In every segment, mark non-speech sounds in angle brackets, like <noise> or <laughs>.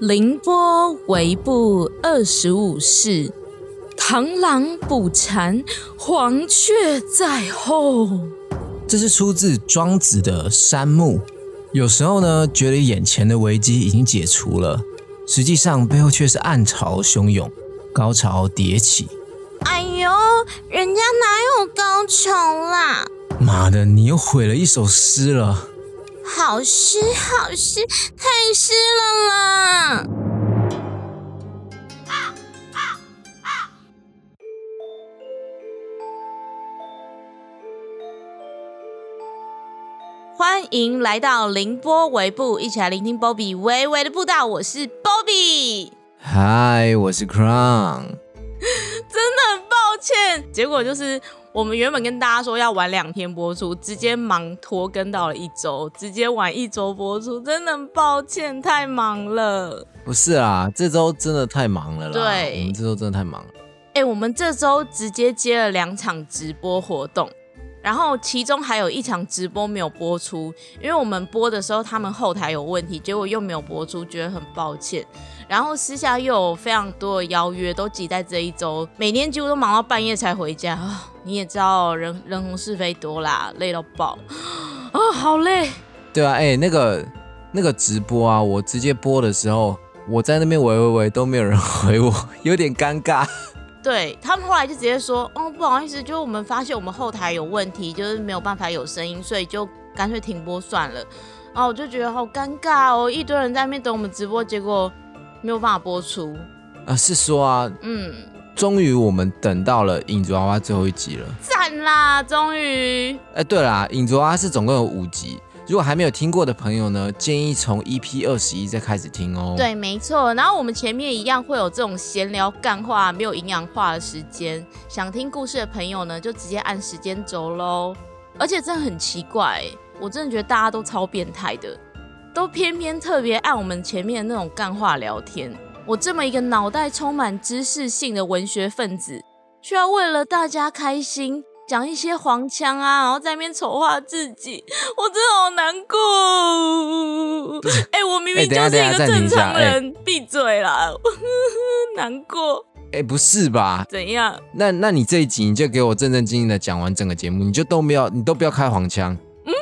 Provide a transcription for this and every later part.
凌波微步二十五式，螳螂捕蝉，黄雀在后。这是出自庄子的《山木》。有时候呢，觉得眼前的危机已经解除了，实际上背后却是暗潮汹涌，高潮迭起。哎呦，人家哪有高潮啦？妈的，你又毁了一首诗了！好湿好湿，太湿了啦！欢迎来到凌波微步，一起来聆听 Bobby 微微的步道。我是 Bobby，嗨，我是 Crown。<laughs> 真的很抱歉，结果就是我们原本跟大家说要晚两天播出，直接忙拖更到了一周，直接晚一周播出，真的很抱歉，太忙了。不是啊，这周真的太忙了啦。对我们这周真的太忙了。哎、我们这周直接接了两场直播活动，然后其中还有一场直播没有播出，因为我们播的时候他们后台有问题，结果又没有播出，觉得很抱歉。然后私下又有非常多的邀约，都挤在这一周，每天几乎都忙到半夜才回家啊！<gasps> 你也知道人人红是非多啦，累到爆啊，好累。对啊，哎、那个那个直播啊，我直接播的时候，我在那边喂喂喂都没有人回我，有点尴尬。对他们后来就直接说，哦，不好意思，就是我们发现我们后台有问题，就是没有办法有声音，所以就干脆停播算了。然后我就觉得好尴尬哦，一堆人在那边等我们直播，结果没有办法播出。啊，是说啊，嗯，终于我们等到了影子娃娃最后一集了。赞啦，终于。哎，对啦，影子娃娃是总共有五集，如果还没有听过的朋友呢，建议从 EP 二十一再开始听哦。，对，没错。然后我们前面一样会有这种闲聊、干话、没有营养化的时间。想听故事的朋友呢，就直接按时间轴喽。而且真的很奇怪，我真的觉得大家都超变态的，都偏偏特别按我们前面那种干话聊天。我这么一个脑袋充满知识性的文学分子，却要为了大家开心。讲一些黄腔啊，然后在那边丑化自己，<laughs> 我真的好难过。哎、我明明就是一个正常人，闭嘴啦！<laughs> 难过哎，不是吧？怎样？那那你这一集你就给我正正经经的讲完整个节目，你就都没有，你都不要开黄腔。嗯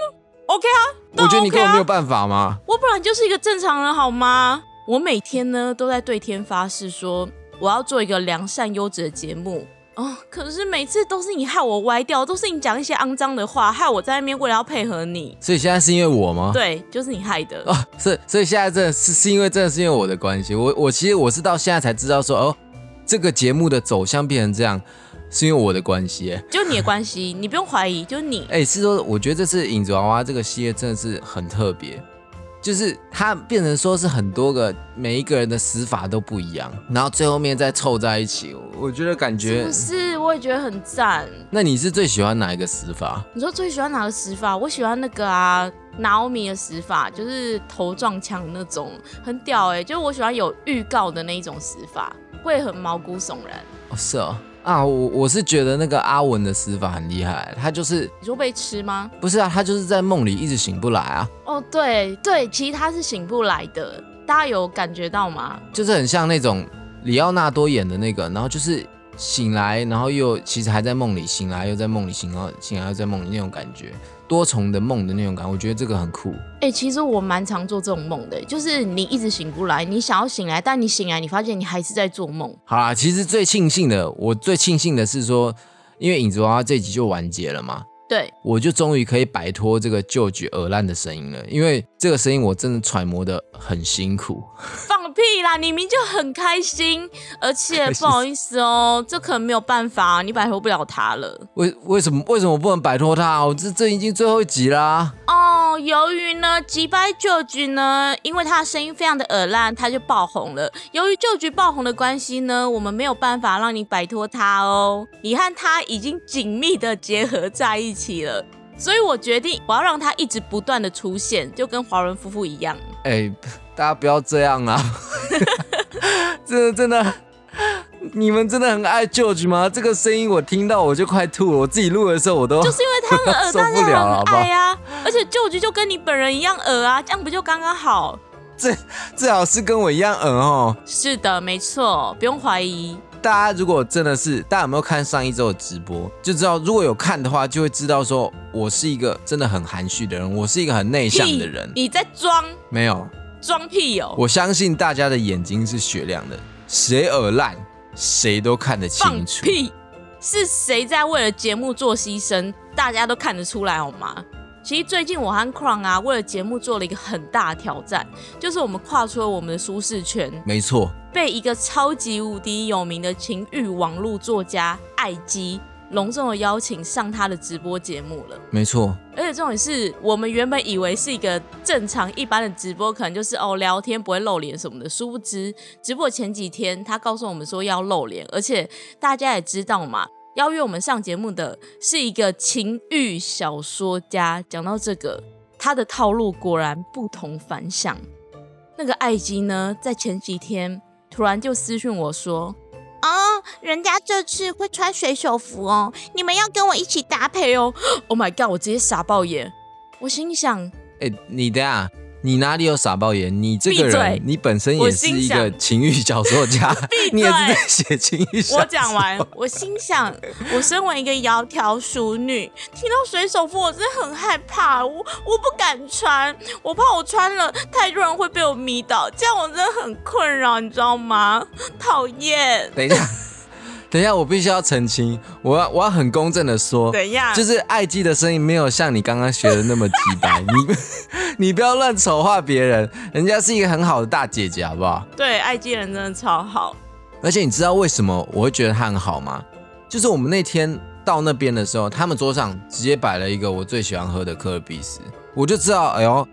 OK 啊，都我觉得你根本没有办法吗？我本来就是一个正常人，好吗？我每天呢都在对天发誓说，我要做一个良善优质的节目。哦，可是每次都是你害我歪掉，都是你讲一些肮脏的话，害我在那边为了要配合你。所以现在是因为我吗？对，就是你害的。哦，是，所以现在真的是是因为真的是因为我的关系，我我其实我是到现在才知道说，哦，这个节目的走向变成这样，是因为我的关系。就你的关系，你不用怀疑，就是你。哎、是说，我觉得这次影子娃娃这个系列真的是很特别，就是它变成说是很多个每一个人的死法都不一样，然后最后面再凑在一起，我觉得感是觉不。是？我也觉得很赞。那你是最喜欢哪一个死法？你说最喜欢哪个死法？我喜欢那个啊，拿欧米的死法，就是头撞墙那种，很屌哎、就是我喜欢有预告的那一种死法，会很毛骨悚然。哦，是哦，啊，我我是觉得那个阿文的死法很厉害，他就是你说被吃吗？不是啊，他就是在梦里一直醒不来啊，哦，对对，其实他是醒不来的，大家有感觉到吗？就是很像那种里奥纳多演的那个，然后就是醒来，然后又其实还在梦里，醒来又在梦里，醒来醒来又在梦里那种感觉，多重的梦的那种感，我觉得这个很酷。哎、其实我蛮常做这种梦的，就是你一直醒不来，你想要醒来，但你醒来，你发现你还是在做梦。好啦，其实最庆幸的，我最庆幸的是说，因为影子娃娃这集就完结了嘛，对，我就终于可以摆脱这个旧局耳烂的声音了，因为这个声音我真的揣摩的很辛苦。放屁啦！你明明就很开心，而且不好意思哦，<laughs> 这可能没有办法，你摆脱不了他了。为为什么为什么不能摆脱他？我这这已经最后一集啦、哦，由于呢，击败旧局呢，因为他的声音非常的耳烂，他就爆红了。由于旧局爆红的关系呢，我们没有办法让你摆脱他哦。你和他已经紧密的结合在一起了，所以我决定我要让他一直不断的出现，就跟华伦夫妇一样。哎、大家不要这样啊！<laughs> 真的真的，你们真的很爱 George 吗？这个声音我听到我就快吐了，我自己录的时候我都就是因为他很耳，<laughs> 受大不了很爱啊，而且旧局就跟你本人一样耳啊，这样不就刚刚好？最最好是跟我一样耳哦。是的，没错，不用怀疑。大家如果真的是，大家有没有看上一周的直播，就知道如果有看的话，就会知道说我是一个真的很含蓄的人，我是一个很内向的人。你在装？没有，装屁哦！我相信大家的眼睛是雪亮的，谁耳烂，谁都看得清楚。屁！是谁在为了节目做牺牲？大家都看得出来好吗？其实最近我和 Crown 啊，为了节目做了一个很大的挑战，就是我们跨出了我们的舒适圈。没错，被一个超级无敌有名的情欲网络作家艾姬隆重的邀请上他的直播节目了。没错，而且重点是我们原本以为是一个正常一般的直播，可能就是哦聊天不会露脸什么的。殊不知，直播前几天他告诉我们说要露脸，而且大家也知道嘛。邀约我们上节目的是一个情欲小说家。讲到这个，他的套路果然不同凡响。那个艾姬呢，在前几天突然就私讯我说：“哦，人家这次会穿水手服哦，你们要跟我一起搭配哦。”Oh my god！我直接傻爆眼。我心想：“哎，你的啊。”你哪里有傻爆眼？你这个人，你本身也是一个情欲小说家，<laughs> 你也是在写情欲小说。我讲完，我心想，我身为一个窈窕淑女，听到水手服，我真的很害怕，我我不敢穿，我怕我穿了太多人会被我迷倒，这样我真的很困扰，你知道吗？讨厌。等一下。等一下，我必须要澄清，我要我要很公正的说，等一下，就是爱姬的声音没有像你刚刚学的那么直白，<laughs> 你你不要乱丑化别人，人家是一个很好的大姐姐，好不好？对，爱姬人真的超好，而且你知道为什么我会觉得她很好吗？就是我们那天到那边的时候，他们桌上直接摆了一个我最喜欢喝的科尔比斯，我就知道，哎呦。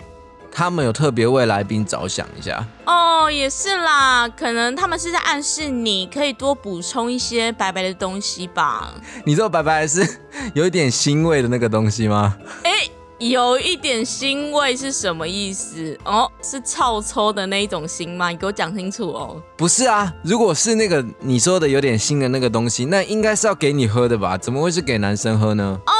他们有特别为来宾着想一下哦，也是啦，可能他们是在暗示你可以多补充一些白白的东西吧。你知道白白是有一点腥味的那个东西吗？哎，有一点腥味是什么意思？哦，是臭臭的那一种腥吗？你给我讲清楚哦。不是啊，如果是那个你说的有点腥的那个东西，那应该是要给你喝的吧？怎么会是给男生喝呢？哦。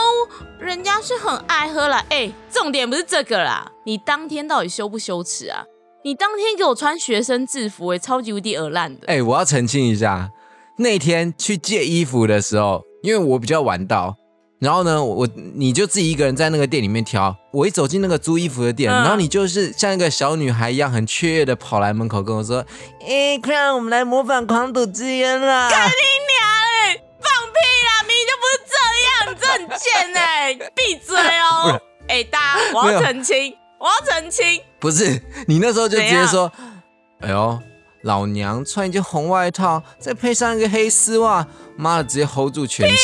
人家是很爱喝啦，哎，重点不是这个啦。你当天到底羞不羞耻啊？你当天给我穿学生制服，哎，超级无敌恶烂的。哎，我要澄清一下，那天去借衣服的时候，因为我比较晚到，然后呢，我你就自己一个人在那个店里面挑。我一走进那个租衣服的店，然后你就是像一个小女孩一样，很雀跃的跑来门口跟我说：“哎，快让我们来模仿狂赌之渊啦！”贱哎，闭嘴哦！<laughs> 哎，大家，我要澄清，我要澄清，不是你那时候就直接说：“哎呦，老娘穿一件红外套，再配上一个黑丝袜，妈的，直接 hold 住全场！”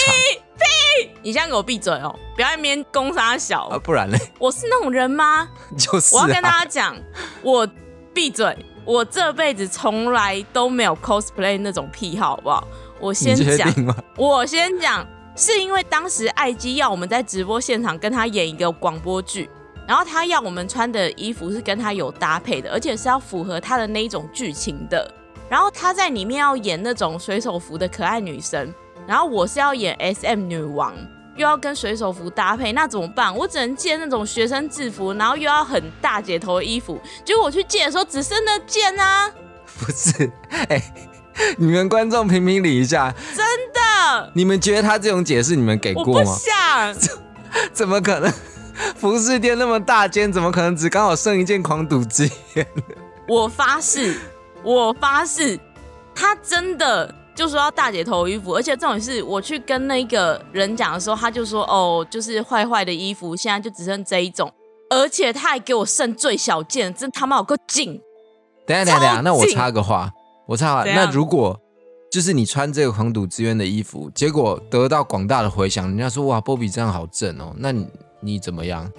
屁！你现在给我闭嘴哦！不要一边攻杀小啊，不然嘞？我是那种人吗？就是，我要跟大家讲，我闭嘴，我这辈子从来都没有 cosplay 那种癖好，好不好？我先讲，我先讲。是因为当时艾姬要我们在直播现场跟他演一个广播剧，然后他要我们穿的衣服是跟他有搭配的，而且是要符合他的那一种剧情的。然后他在里面要演那种水手服的可爱女生，然后我是要演 SM 女王，又要跟水手服搭配，那怎么办？我只能借那种学生制服，然后又要很大姐头的衣服。结果我去借的时候只剩那件啊！不是，哎。你们观众评评理一下，真的？你们觉得他这种解释你们给过吗？想，<laughs> 怎么可能？服饰店那么大间，怎么可能只刚好剩一件狂赌之眼？我发誓，我发誓，他真的就说要大姐头衣服，而且这种是我去跟那个人讲的时候，他就说哦，就是坏坏的衣服，现在就只剩这一种，而且他还给我剩最小件，真他妈有够紧。等下等下等下，那我插个话。我插话！那如果就是你穿这个狂赌之渊的衣服，结果得到广大的回响，人家说哇，波比这样好正哦，那你你怎么样？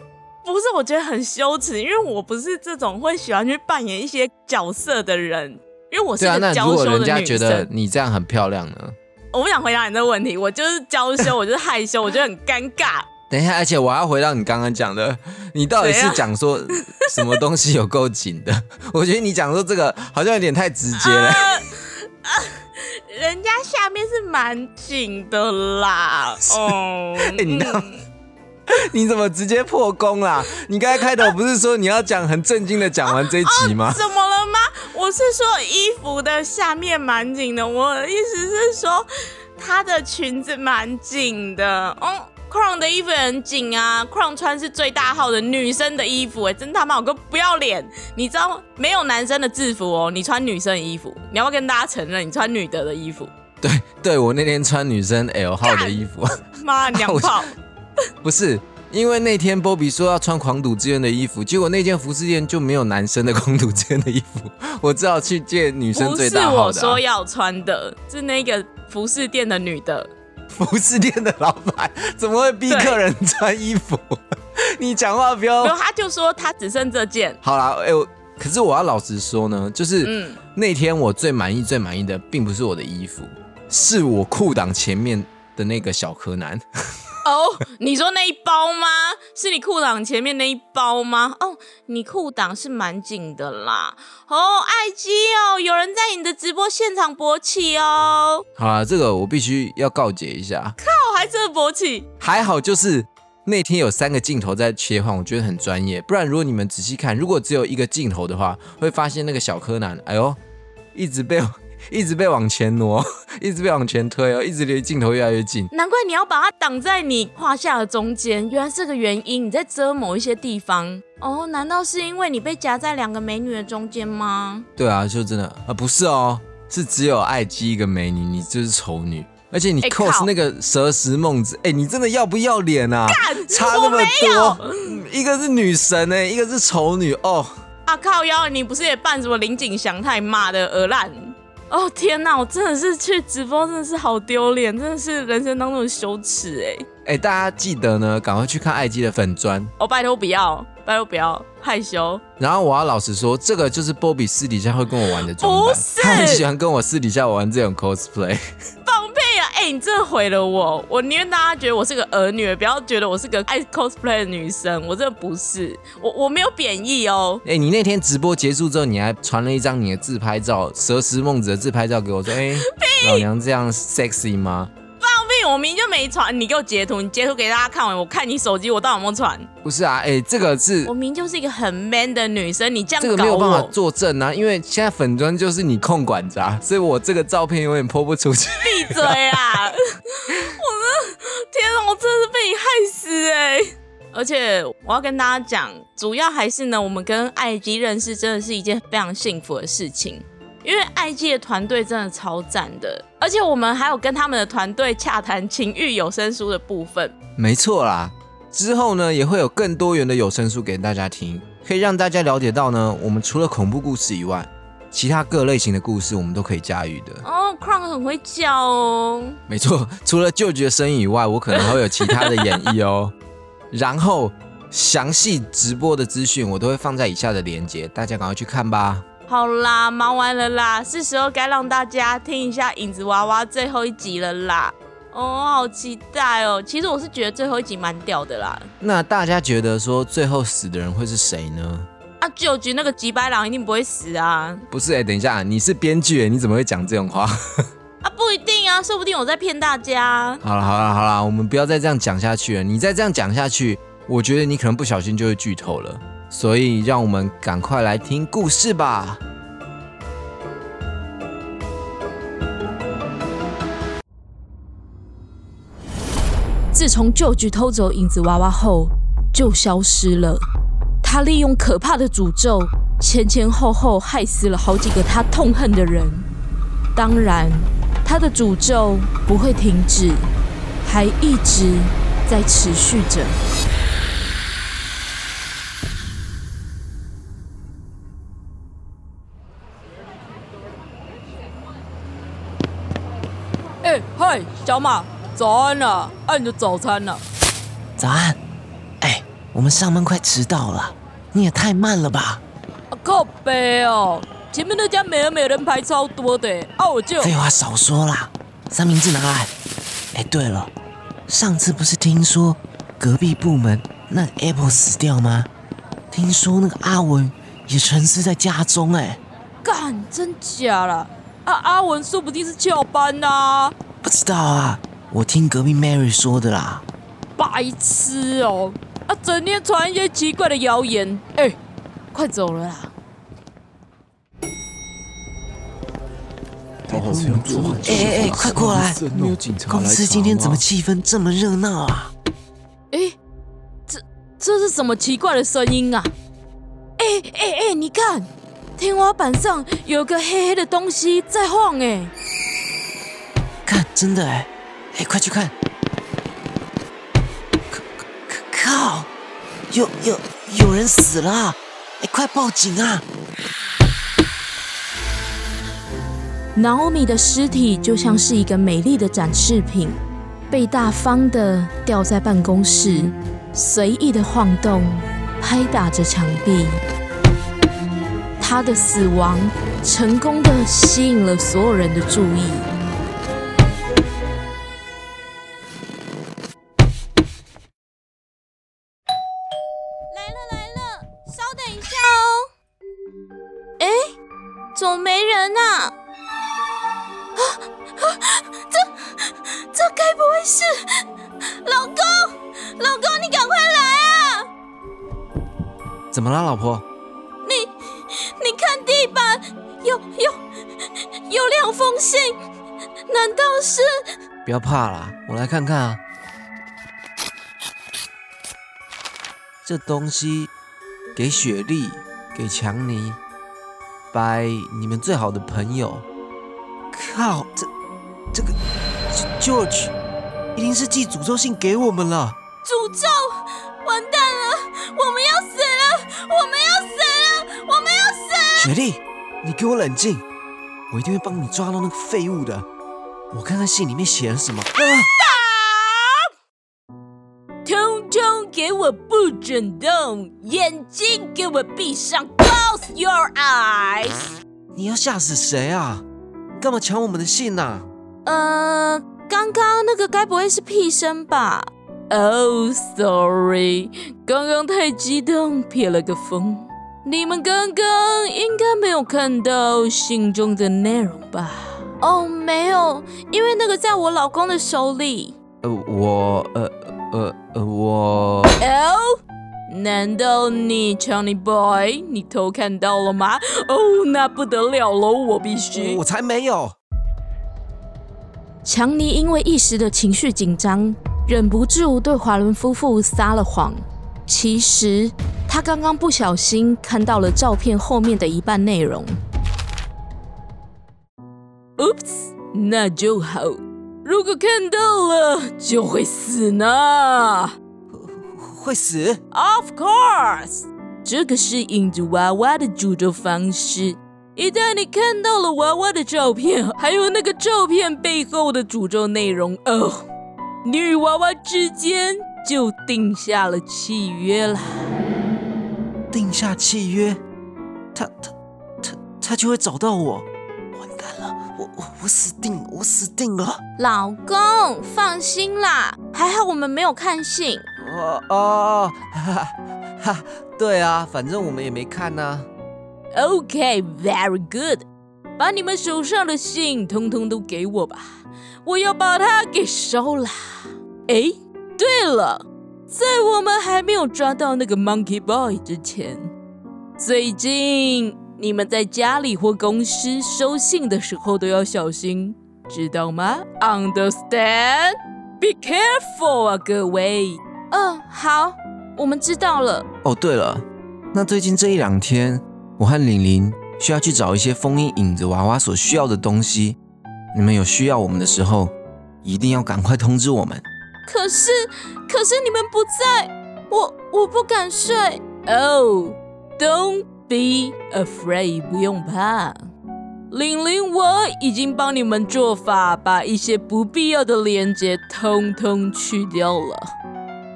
不是，我觉得很羞耻，因为我不是这种会喜欢去扮演一些角色的人，因为我是个娇羞的女生。如果人家觉得你这样很漂亮呢？我不想回答你这个问题，我就是娇羞，我就是害羞，我觉得很尴尬。等一下，而且我要回到你刚刚讲的，<laughs> 你到底是讲说什么东西有够紧的？<laughs> 我觉得你讲说这个好像有点太直接了。<laughs> 人家下面是蛮紧的啦。<laughs> 哦，哎，你 <laughs> 你怎么直接破功啦？你刚才开头不是说你要讲很震惊的讲完这一集吗？怎么了吗？我是说衣服的下面蛮紧的，我的意思是说她的裙子蛮紧的。哦，Crown 的衣服也很紧啊，Crown 穿是最大号的女生的衣服，哎，真他妈我个不要脸！你知道没有男生的制服哦，你穿女生的衣服，你要不要跟大家承认你穿女的的衣服？对对，我那天穿女生 L 号的衣服，妈娘 <laughs> 炮！不是，因为那天波比说要穿狂赌之渊的衣服，结果那件服饰店就没有男生的狂赌之渊的衣服，<laughs> 我只好去借女生最大号的、不是我说要穿的，是那个服饰店的女的。服饰店的老板怎么会逼客人穿衣服？你讲话不要。他就说他只剩这件。好啦，哎我，可是我要老实说呢，就是嗯，那天我最满意、最满意的，并不是我的衣服，是我裤裆前面的那个小柯南。哦，你说那一包吗？是你裤裆前面那一包吗？哦，你裤裆是蛮紧的啦。哦，爱基哦，有人在你的直播现场勃起哦。好了，这个我必须要告诫一下。靠，还真的勃起？还好，就是那天有三个镜头在切换，我觉得很专业。不然，如果你们仔细看，如果只有一个镜头的话，会发现那个小柯南，哎呦，一直被。一直被往前挪，<laughs> 一直被往前推哦，一直离镜头越来越近。难怪你要把它挡在你胯下的中间，原来是个原因。你在遮某一些地方哦？难道是因为你被夹在两个美女的中间吗？对啊，就真的啊，不是哦，是只有爱姬一个美女，你就是丑女，而且你 cos 那个蛇食梦子，哎，你真的要不要脸啊？差那么多，<laughs> 一个是女神哎，一个是丑女哦。啊靠腰，你不是也扮什么林景祥太骂的鹅烂？哦天哪，我真的是去直播，真的是好丢脸，真的是人生当中的羞耻哎哎，大家记得呢，赶快去看爱姬的粉砖哦，拜托不要，拜托不要害羞。然后我要老实说，这个就是波比私底下会跟我玩的装扮，他很喜欢跟我私底下玩这种 cosplay。哎，你真的毁了我！我宁愿大家觉得我是个儿女，不要觉得我是个爱 cosplay 的女生。我真的不是，我我没有贬义哦。哎，你那天直播结束之后，你还传了一张你的自拍照，蛇食梦子的自拍照给我，说：“哎，老娘这样 sexy 吗？”我明就没传，你给我截图，你截图给大家看完，我看你手机，我到底有没有传？不是啊，哎，这个是我明就是一个很 man 的女生，你这样这个没有办法作证啊，因为现在粉砖就是你控管着，所以我这个照片永远泼不出去。闭嘴啊！<laughs> 我的天啊，我真的是被你害死哎！而且我要跟大家讲，主要还是呢，我们跟艾姬认识真的是一件非常幸福的事情。因为爱记的团队真的超赞的，而且我们还有跟他们的团队洽谈情欲有声书的部分。没错啦，之后呢也会有更多元的有声书给大家听，可以让大家了解到呢，我们除了恐怖故事以外，其他各类型的故事我们都可以驾驭的。哦，Crown 很会叫哦。没错，<laughs> 除了舅舅的声音以外，我可能还会有其他的演绎哦。<laughs> 然后详细直播的资讯我都会放在以下的链接，大家赶快去看吧。好啦，忙完了啦，是时候该让大家听一下影子娃娃最后一集了啦。哦，好期待哦！其实我是觉得最后一集蛮屌的啦。那大家觉得说最后死的人会是谁呢？啊，九局那个吉白狼一定不会死啊。不是哎，等一下，你是编剧哎，你怎么会讲这种话？<laughs> 啊，不一定啊，说不定我在骗大家。好了好了好了，我们不要再这样讲下去了。你再这样讲下去，我觉得你可能不小心就会剧透了。所以，让我们赶快来听故事吧。自从旧局偷走影子娃娃后，就消失了。他利用可怕的诅咒，前前后后害死了好几个他痛恨的人。当然，他的诅咒不会停止，还一直在持续着。嗨，小马，早安啊！按着早餐呢。早安。哎，我们上班快迟到了，你也太慢了吧！靠背哦，前面那家美而美人排超多的，啊我就……废话少说啦，三明治拿来。哎，对了，上次不是听说隔壁部门那 Apple 死掉吗？听说那个阿文也沉尸在家中，哎，干，真假了？啊，阿文说不定是翘班呐。不知道啊，我听隔壁 Mary 说的啦。白痴哦！啊，整天传一些奇怪的谣言。哎，快走了啦！哎哎哎，快过来！公司今天怎么气氛这么热闹啊？哎，这这是什么奇怪的声音啊？哎哎哎，你看，天花板上有个黑黑的东西在晃哎！看，真的哎！哎，快去看！有有有人死了！哎，快报警啊！Naomi 的尸体就像是一个美丽的展示品，被大方的吊在办公室，随意的晃动，拍打着墙壁。他的死亡成功的吸引了所有人的注意。怎么了，老婆？你你看地板有有有两封信，难道是？不要怕啦，我来看看啊。这东西给雪莉，给强尼，拜你们最好的朋友。靠，这这个 George 一定是寄诅咒信给我们了。诅咒，完蛋了，我们要死雪莉，你给我冷静，我一定会帮你抓到那个废物的。我看看信里面写了什么。啊！通通给我不准动，眼睛给我闭上，Close your eyes。你要吓死谁啊？干嘛抢我们的信呐？呃，刚刚那个该不会是屁声吧？Oh, sorry，刚刚太激动，撇了个风。你们刚刚应该没有看到信中的内容吧？哦，没有，因为那个在我老公的手里。呃，我，呃，呃，呃，我。哦？难道你，Johnny Boy，你偷看到了吗？哦，那不得了喽！我必须……我才没有。强尼因为一时的情绪紧张，忍不住对华伦夫妇撒了谎。其实他刚刚不小心看到了照片后面的一半内容。Oops，那就好。如果看到了，就会死呢。会死？Of course，这个是引着娃娃的诅咒方式。一旦你看到了娃娃的照片，还有那个照片背后的诅咒内容，哦，你与娃娃之间就定下了契约了。定下契约，他他他他就会找到我。完蛋了，我我我死定了，我死定了。老公，放心啦，还好我们没有看信。哦哦，哈哈，对啊，反正我们也没看呢。OK，very good，把你们手上的信通通都给我吧，我要把它给烧了。哎，对了，在我们还没有抓到那个 Monkey Boy 之前，最近你们在家里或公司收信的时候都要小心，知道吗？Understand？Be careful 啊，各位。嗯，好，我们知道了。哦，对了，那最近这一两天，我和玲玲需要去找一些封印影子娃娃所需要的东西。你们有需要我们的时候，一定要赶快通知我们。可是，可是你们不在，我我不敢睡。Oh，don't be afraid，不用怕。玲玲，我已经帮你们做法，把一些不必要的连接通通去掉了。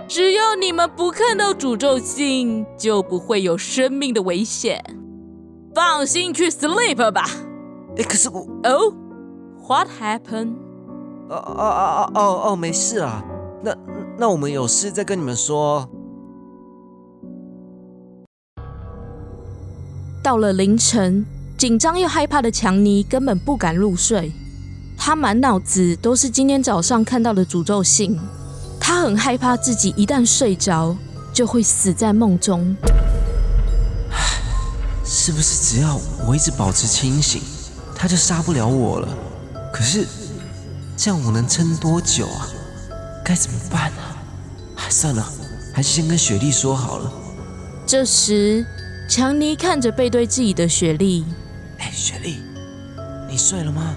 只要你们不看到诅咒信，就不会有生命的危险。放心去 sleep 吧。哎，可是我……哦，What happened？哦哦哦哦哦哦，没事啊。那那我们有事再跟你们说。到了凌晨，紧张又害怕的强尼根本不敢入睡，他满脑子都是今天早上看到的诅咒信。他很害怕自己一旦睡着就会死在梦中。是不是只要我一直保持清醒，他就杀不了我了？可是这样我能撑多久啊？该怎么办啊？哎，算了，还是先跟雪莉说好了。这时，强尼看着背对自己的雪莉，哎，雪莉，你睡了吗？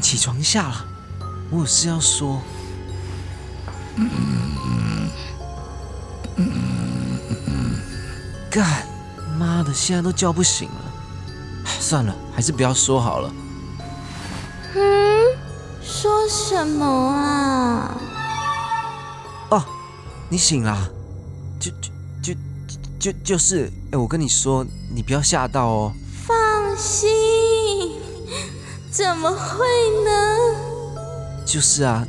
起床一下了，我有事要说。干，妈的，现在都叫不醒了。哎算了，还是不要说好了。嗯，说什么啊？哦，你醒啦？就就就就就是，哎，我跟你说，你不要吓到哦。放心，怎么会呢？就是啊，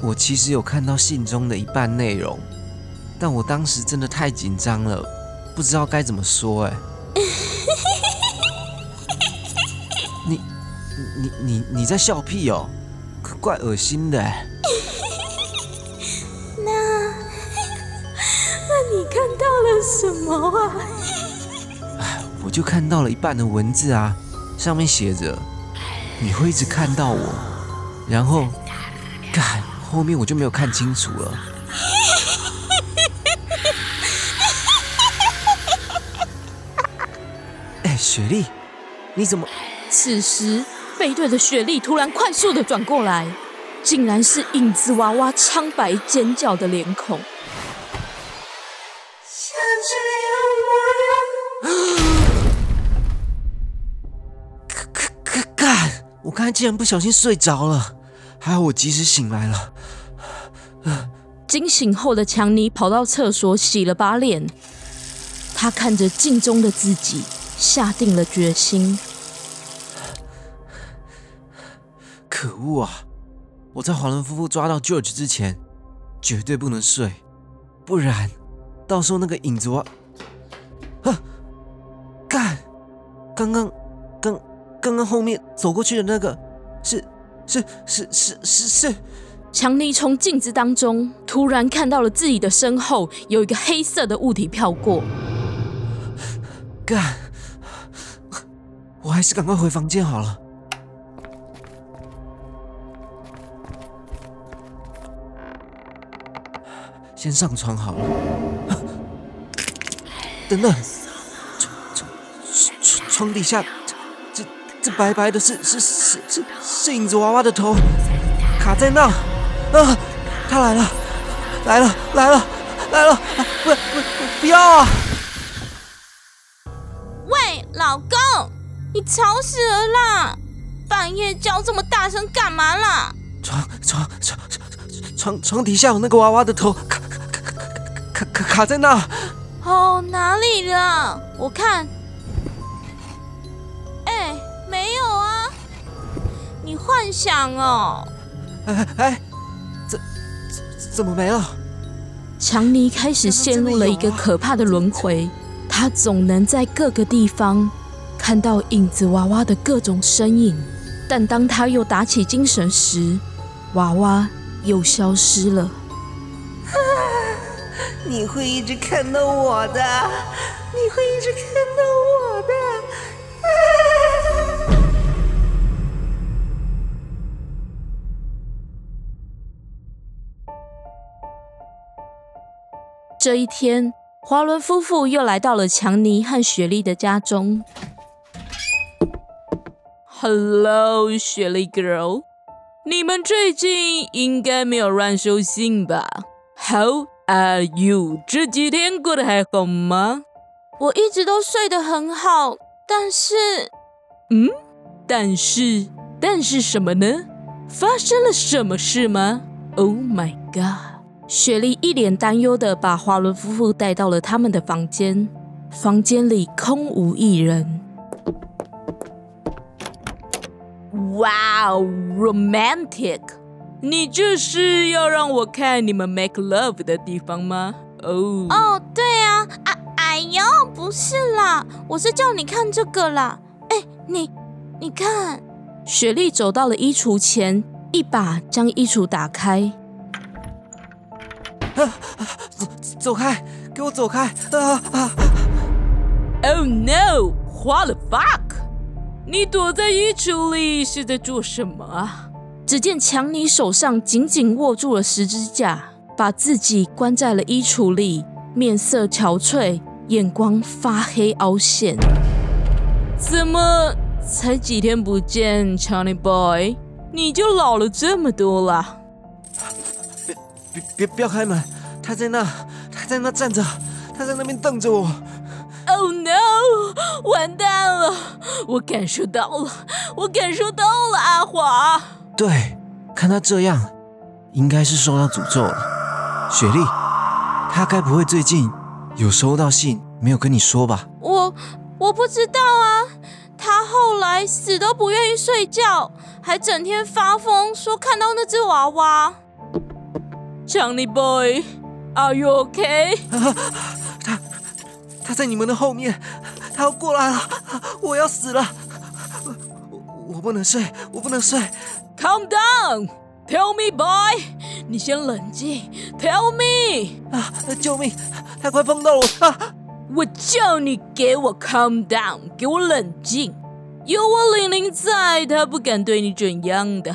我其实有看到信中的一半内容，但我当时真的太紧张了，不知道该怎么说。哎，你你你你在笑屁哦？可怪恶心的哎。<laughs> 那那你看到了什么啊？<laughs> 我就看到了一半的文字啊，上面写着你会一直看到我，然后干后面我就没有看清楚了。<laughs> 哎，雪莉，你怎么？此时背对着雪莉突然快速的转过来，竟然是影子娃娃苍白尖叫的脸孔。我刚才竟然不小心睡着了，还好我及时醒来了。惊醒后的强尼跑到厕所洗了把脸，他看着镜中的自己，下定了决心。可恶啊！我在华伦夫妇抓到 George 之前，绝对不能睡，不然到时候那个影子我……啊！干！刚刚刚刚刚后面走过去的那个，是是是是是是……强尼从镜子当中突然看到了自己的身后有一个黑色的物体飘过，干！我还是赶快回房间好了。先上床好了。等等，床床床床底下，这这这白白的是是是是是影子娃娃的头，卡在那。啊，他来了，来了来了来了！啊不不不要啊！喂，老公，你吵死了啦！半夜叫这么大声干嘛啦？床床床床床床底下有那个娃娃的头，卡卡在那。哦，哪里了？我看，哎，没有啊，你幻想哦。哎哎，怎怎怎么没了？强尼开始陷入了一个可怕的轮回，他总能在各个地方看到影子娃娃的各种身影，但当他又打起精神时，娃娃又消失了。你会一直看到我的，你会一直看到我的。这一天，华伦夫妇又来到了强尼和雪莉的家中。Hello，雪莉 girl，你们最近应该没有乱收信吧？How are you？这几天过得还好吗？我一直都睡得很好，但是，嗯，但是，但是什么呢？发生了什么事吗？Oh my god！雪莉一脸担忧的把华伦夫妇带到了他们的房间，房间里空无一人。哇哦，romantic！你这是要让我看你们 make love 的地方吗？哦、哦，对啊，啊，哎呦，不是啦，我是叫你看这个啦。哎，你你看，雪莉走到了衣橱前，一把将衣橱打开。啊走开，给我走开！啊啊！Oh no! What the fuck? 你躲在衣橱里是在做什么啊？只见强尼手上紧紧握住了十字架，把自己关在了衣橱里，面色憔悴，眼光发黑凹陷。怎么才几天不见，Johnny Boy，你就老了这么多了？别别不要开门！他在那，他在那站着，他在那边瞪着我。Oh no！完蛋了！我感受到了，我感受到了，阿华。对，看他这样，应该是受到诅咒了。雪莉，他该不会最近有收到信没有跟你说吧？我我不知道啊。他后来死都不愿意睡觉，还整天发疯，说看到那只娃娃。Johnny Boy，Are you okay？他他在你们的后面，他要过来了，我要死了！我我不能睡，我不能睡！Calm down. Tell me, boy. 你先冷静。Tell me. 啊！救命！他快碰到我啊！我叫你给我 calm down，给我冷静。有我玲玲在，他不敢对你怎样的。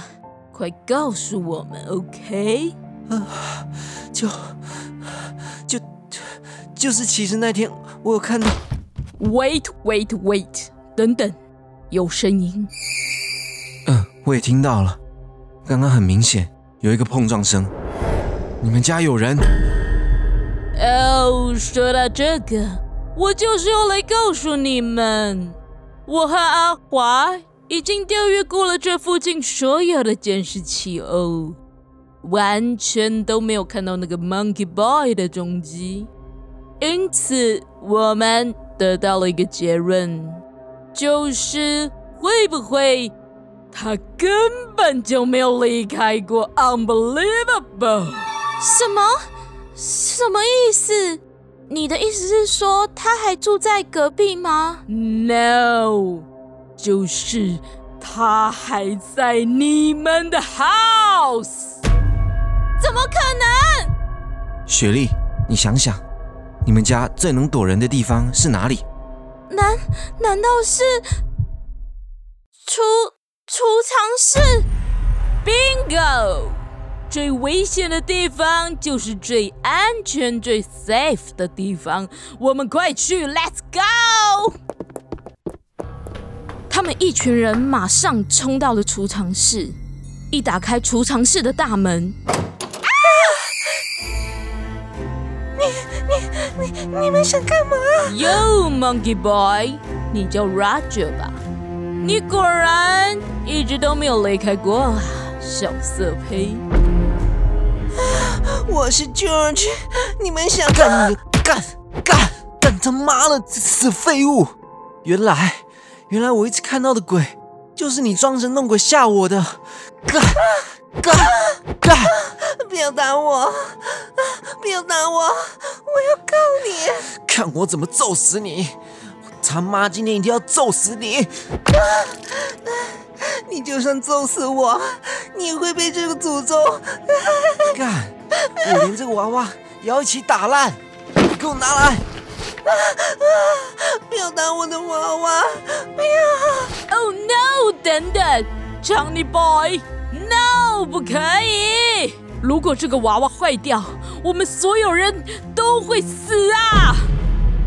快告诉我们，OK？啊就就就是，其实那天我有看到，Wait, wait, wait！等等，有声音。我也听到了。刚刚很明显有一个碰撞声。你们家有人？哦，说到这个，我就是要来告诉你们，我和阿华已经调阅过了这附近所有的监视器哦，完全都没有看到那个 Monkey Boy 的踪迹，因此我们得到了一个结论，就是会不会他根本就没有离开过？Unbelievable！什么？什么意思？你的意思是说他还住在隔壁吗？No，就是他还在你们的 house。怎么可能？雪莉，你想想，你们家最能躲人的地方是哪里？难难道是储储藏室？Bingo！最危险的地方就是最安全、最 safe 的地方。我们快去，Let's go！他们一群人马上冲到了储藏室，一打开储藏室的大门，你们想干嘛？Yo, Monkey Boy，你叫 Roger 吧？你果然一直都没有离开过啊，小色胚。我是 George，你们想干你干干干他妈的死废物！原来，原来我一直看到的鬼，就是你装神弄鬼吓我的。干干干！不要打我！不要打我！我要告你！看我怎么揍死你！我他妈今天一定要揍死你！你就算揍死我，你也会被这个诅咒。干！我连这个娃娃也要一起打烂！你给我拿来！不要打我的娃娃！不要！Oh no！等等，Johnny Boy，No，不可以！如果这个娃娃坏掉，我们所有人都会死啊！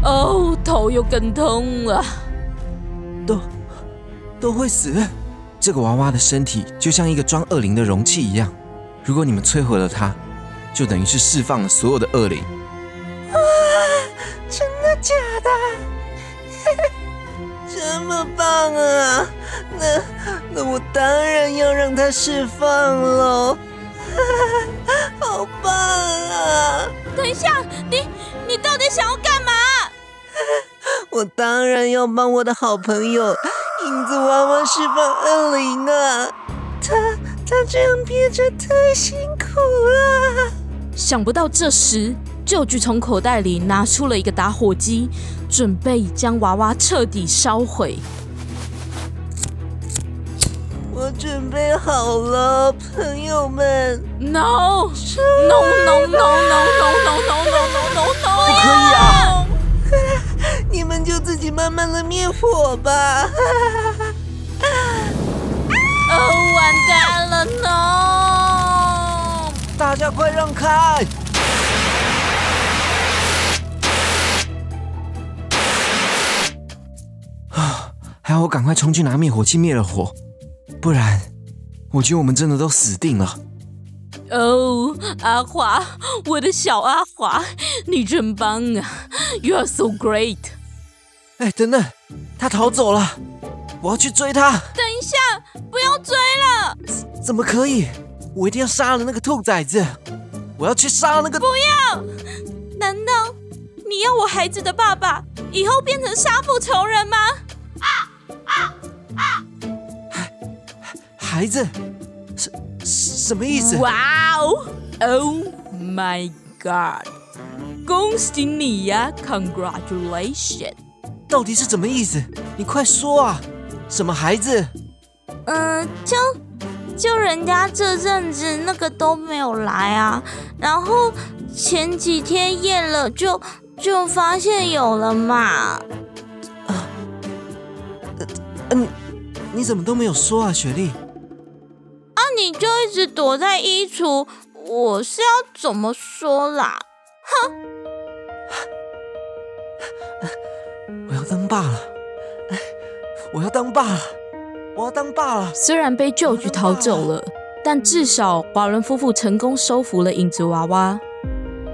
哦，头又更痛了。都都会死。这个娃娃的身体就像一个装恶灵的容器一样，如果你们摧毁了它，就等于是释放了所有的恶灵。真的假的？<laughs> 这么棒啊！那那我当然要让它释放喽！<laughs> 好棒啊！等一下，你你到底想要干嘛？<laughs> 我当然要帮我的好朋友影子娃娃释放恶灵啊！他他这样憋着太辛苦了。想不到这时，舅舅从口袋里拿出了一个打火机，准备将娃娃彻底烧毁。我准备好了，朋友们。No no no no no no no no no no no！不可以啊！你们就自己慢慢的灭火吧。<laughs> 哦，完蛋了，No！大家快让开！啊，还好我赶快冲去拿灭火器灭了火，不然我觉得我们真的都死定了。哦，阿华，我的小阿华，你真棒啊！You are so great！哎，等等，他逃走了，我要去追他。等一下，不要追了！怎么可以？我一定要杀了那个兔崽子！我要去杀了那个……不要！难道你要我孩子的爸爸以后变成杀父仇人吗？啊啊啊孩子，什什么意思？哇哦！Oh my God！恭喜你呀，Congratulations！到底是什么意思？你快说啊！什么孩子？嗯，就就人家这阵子那个都没有来啊，然后前几天验了就就发现有了嘛。嗯，你怎么都没有说啊，雪莉？啊，你就一直躲在衣橱，我是要怎么说啦？我要 <laughs> 当爸了！哎，我要当爸了！我要当爸了！虽然被旧局逃走了，但至少华伦夫妇成功收服了影子娃娃，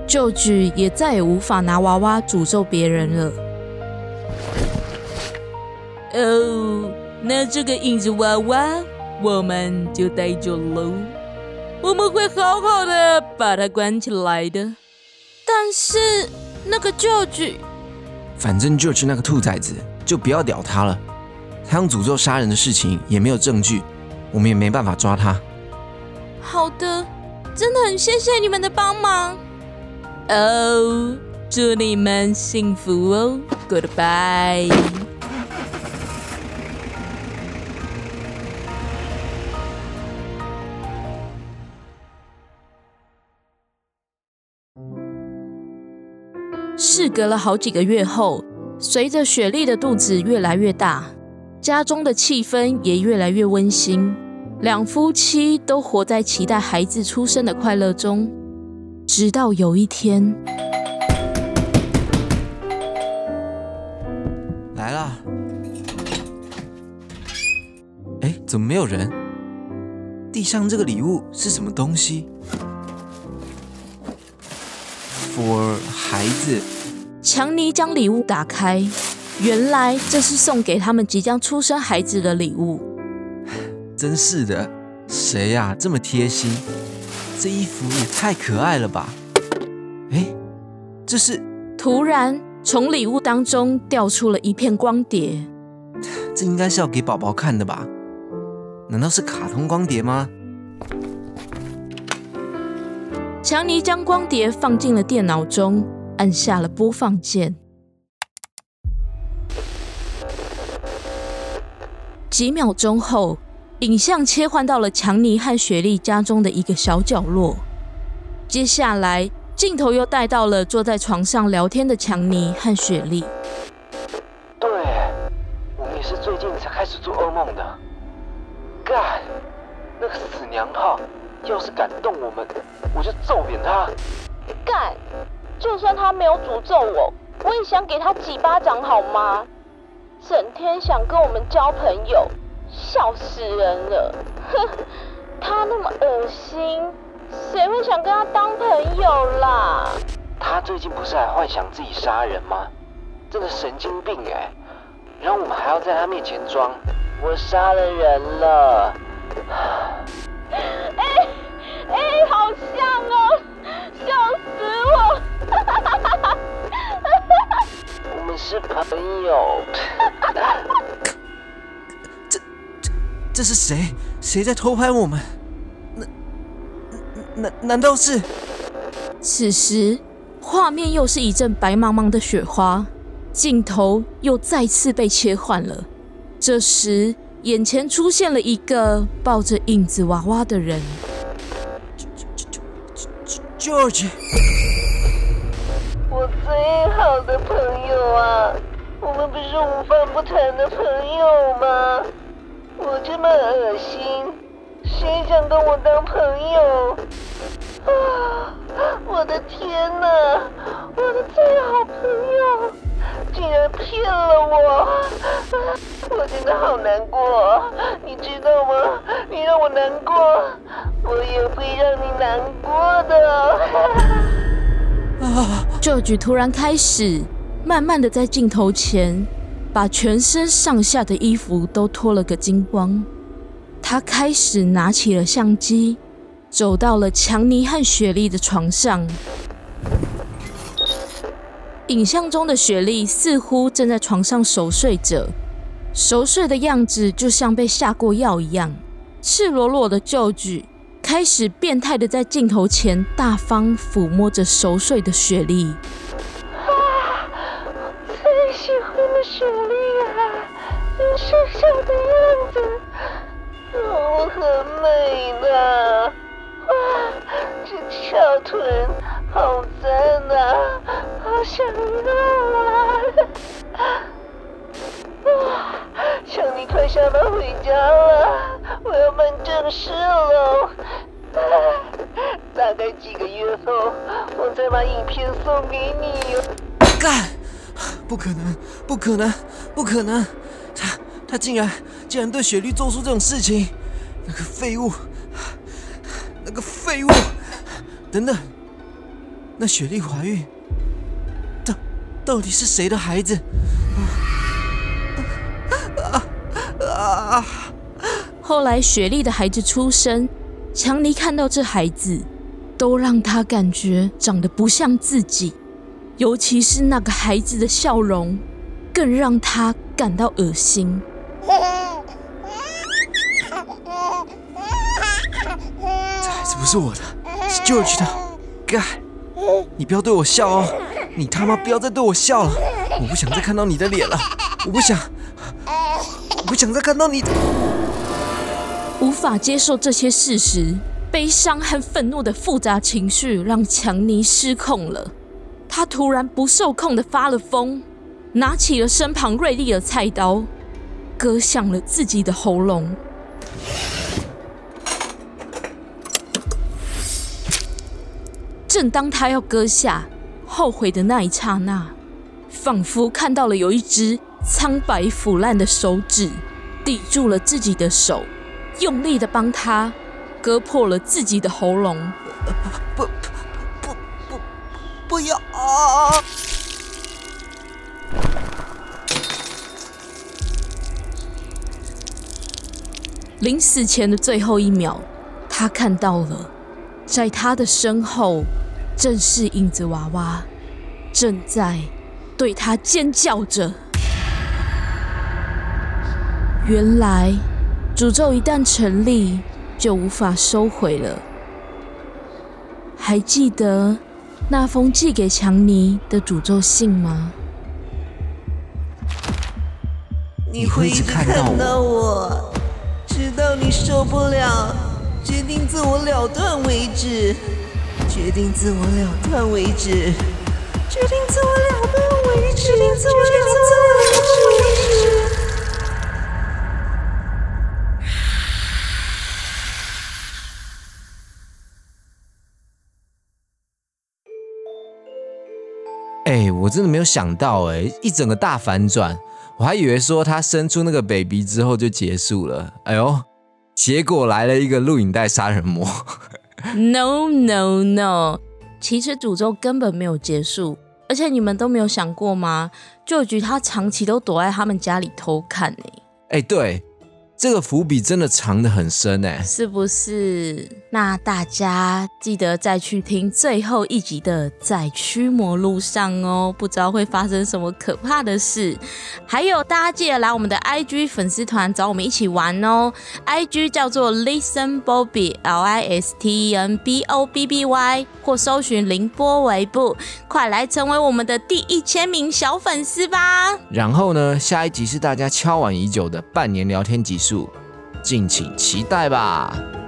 旧局也再也无法拿娃娃诅咒别人了。哦，那这个影子娃娃我们就带走喽，我们会好好的把它关起来的。但是那个旧局，反正就是那个兔崽子，就不要屌他了。他用诅咒杀人的事情也没有证据，我们也没办法抓他。好的，真的很谢谢你们的帮忙。哦，祝你们幸福哦，Goodbye。事隔了好几个月后，随着雪莉的肚子越来越大，家中的气氛也越来越温馨。两夫妻都活在期待孩子出生的快乐中，直到有一天，来啦！哎，怎么没有人？地上这个礼物是什么东西？For 孩子。强尼将礼物打开，原来这是送给他们即将出生孩子的礼物。真是的，谁呀、这么贴心？这衣服也太可爱了吧！哎，这是突然，从礼物当中掉出了一片光碟。这应该是要给宝宝看的吧？难道是卡通光碟吗？强尼将光碟放进了电脑中，按下了播放键。几秒钟后，影像切换到了强尼和雪莉家中的一个小角落。接下来，镜头又带到了坐在床上聊天的强尼和雪莉。对，我们也是最近才开始做噩梦的。干，那个死娘炮，要是敢动我们，我就揍扁他。干！就算他没有诅咒我，我也想给他几巴掌好吗？整天想跟我们交朋友，笑死人了！哼，<laughs> 他那么恶心，谁会想跟他当朋友啦？他最近不是还幻想自己杀人吗？真的神经病哎！然后我们还要在他面前装我杀了人了。哎哎，好像哦，笑死我！我们是朋友。这是谁？谁在偷拍我们？难难难道是？此时，画面又是一阵白茫茫的雪花，镜头又再次被切换了。这时，眼前出现了一个抱着影子娃娃的人。George，我最好的朋友啊，我们不是无话不谈的朋友吗？我这么恶心，谁想跟我当朋友？啊！我的天哪！我的最好朋友竟然骗了我！啊我真的好难过，你知道吗？你让我难过，我也会让你难过的。<laughs> George 突然开始慢慢的在镜头前把全身上下的衣服都脱了个精光。他开始拿起了相机，走到了强尼和雪莉的床上。影像中的雪莉似乎正在床上熟睡着，熟睡的样子就像被下过药一样。赤裸裸的 George 开始变态的在镜头前大方抚摸着熟睡的雪莉。啊最喜欢的雪莉啊，你瘦小的样子，哦，很美的。哇，这翘臀好赞啊，好想要啊！啊，想你快下班回家了，我要办正事了。大概几个月后，我再把影片送给你。干！不可能，不可能，不可能！他他竟然竟然对雪莉做出这种事情！那个废物，那个废物！等等，那雪莉怀孕，到到底是谁的孩子？后来雪莉的孩子出生，强尼看到这孩子，都让他感觉长得不像自己，尤其是那个孩子的笑容，更让他感到恶心。这孩子不是我的，是 George 的。干！你不要对我笑哦！你他妈不要再对我笑了！我不想再看到你的脸了！我不想，不想再看到你。无法接受这些事实，悲伤和愤怒的复杂情绪让强尼失控了。他突然不受控的发了疯，拿起了身旁锐利的菜刀，割向了自己的喉咙。正当他要割下，后悔的那一刹那，仿佛看到了有一只苍白腐烂的手指抵住了自己的手。用力的帮他割破了自己的喉咙。不不不不要啊！临死前的最后一秒，他看到了，在他的身后正是影子娃娃，正在对他尖叫着。原来，诅咒一旦成立，就无法收回了。还记得那封寄给强尼的诅咒信吗？你会一直看到我，直到你受不了，决定自我了断为止。决定自我了断为止。决定自我了断为止。决定自我了断为止。我真的没有想到、哎，一整个大反转，我还以为说他生出那个 baby 之后就结束了，哎呦，结果来了一个录影带杀人魔。No no no！其实诅咒根本没有结束，而且你们都没有想过吗？旧局他长期都躲在他们家里偷看呢、哎、对，这个伏笔真的藏得很深哎。是不是？那大家记得再去听最后一集的《在驱魔路上》哦，不知道会发生什么可怕的事。还有，大家记得来我们的 IG 粉丝团找我们一起玩哦。IG 叫做 Listen Bobby L I S T E N B O B B Y，或搜寻凌波微步，快来成为我们的第一千名小粉丝吧！然后呢，下一集是大家敲碗已久的半年聊天集数。敬请期待吧。